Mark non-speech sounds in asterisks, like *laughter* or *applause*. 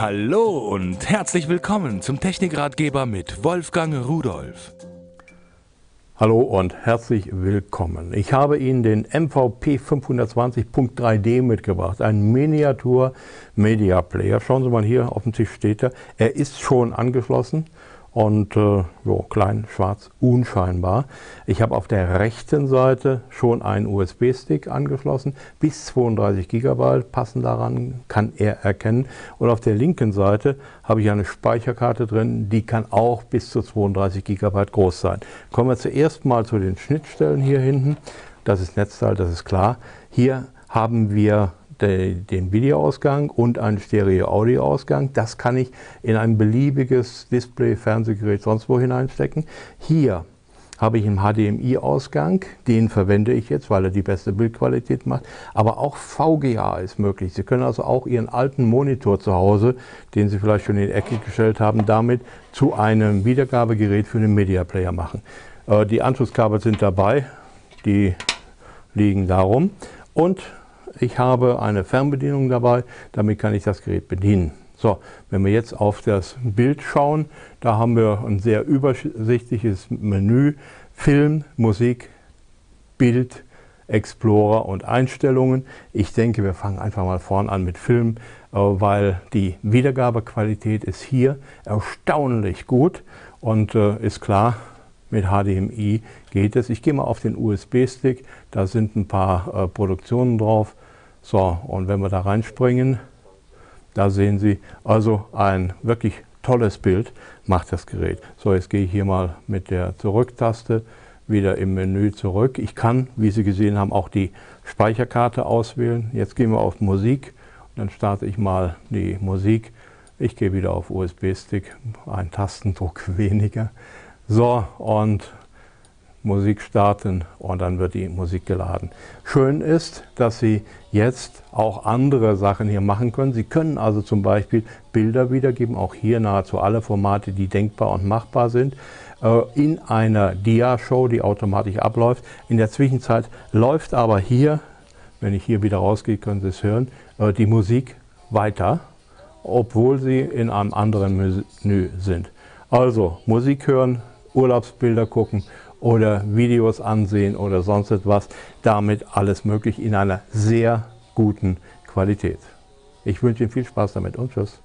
Hallo und herzlich willkommen zum Technikratgeber mit Wolfgang Rudolf. Hallo und herzlich willkommen. Ich habe Ihnen den MVP 520.3D mitgebracht, ein Miniatur Media Player. Schauen Sie mal hier, auf dem Tisch steht er. Er ist schon angeschlossen und äh, jo, klein, schwarz, unscheinbar. Ich habe auf der rechten Seite schon einen USB-Stick angeschlossen, bis 32 GB passen daran, kann er erkennen. Und auf der linken Seite habe ich eine Speicherkarte drin, die kann auch bis zu 32 GB groß sein. Kommen wir zuerst mal zu den Schnittstellen hier hinten. Das ist Netzteil, das ist klar. Hier haben wir den Videoausgang und einen Stereo-Audio-Ausgang. Das kann ich in ein beliebiges Display, Fernsehgerät, sonst wo hineinstecken. Hier habe ich einen HDMI-Ausgang, den verwende ich jetzt, weil er die beste Bildqualität macht. Aber auch VGA ist möglich. Sie können also auch Ihren alten Monitor zu Hause, den Sie vielleicht schon in die Ecke gestellt haben, damit zu einem Wiedergabegerät für einen Media Player machen. Äh, die Anschlusskabel sind dabei, die liegen darum. Und ich habe eine Fernbedienung dabei, damit kann ich das Gerät bedienen. So, wenn wir jetzt auf das Bild schauen, da haben wir ein sehr übersichtliches Menü, Film, Musik, Bild, Explorer und Einstellungen. Ich denke, wir fangen einfach mal vorn an mit Film, äh, weil die Wiedergabequalität ist hier erstaunlich gut und äh, ist klar, mit HDMI geht es. Ich gehe mal auf den USB-Stick, da sind ein paar äh, Produktionen drauf. So, und wenn wir da reinspringen, da sehen Sie also ein wirklich tolles Bild macht das Gerät. So, jetzt gehe ich hier mal mit der Zurücktaste wieder im Menü zurück. Ich kann, wie Sie gesehen haben, auch die Speicherkarte auswählen. Jetzt gehen wir auf Musik und dann starte ich mal die Musik. Ich gehe wieder auf USB-Stick, ein Tastendruck *laughs* weniger. So, und Musik starten und dann wird die Musik geladen. Schön ist, dass Sie jetzt auch andere Sachen hier machen können. Sie können also zum Beispiel Bilder wiedergeben, auch hier nahezu alle Formate, die denkbar und machbar sind, äh, in einer Dia-Show, die automatisch abläuft. In der Zwischenzeit läuft aber hier, wenn ich hier wieder rausgehe, können Sie es hören, äh, die Musik weiter, obwohl Sie in einem anderen Menü sind. Also Musik hören, Urlaubsbilder gucken oder Videos ansehen oder sonst etwas. Damit alles möglich in einer sehr guten Qualität. Ich wünsche Ihnen viel Spaß damit und Tschüss.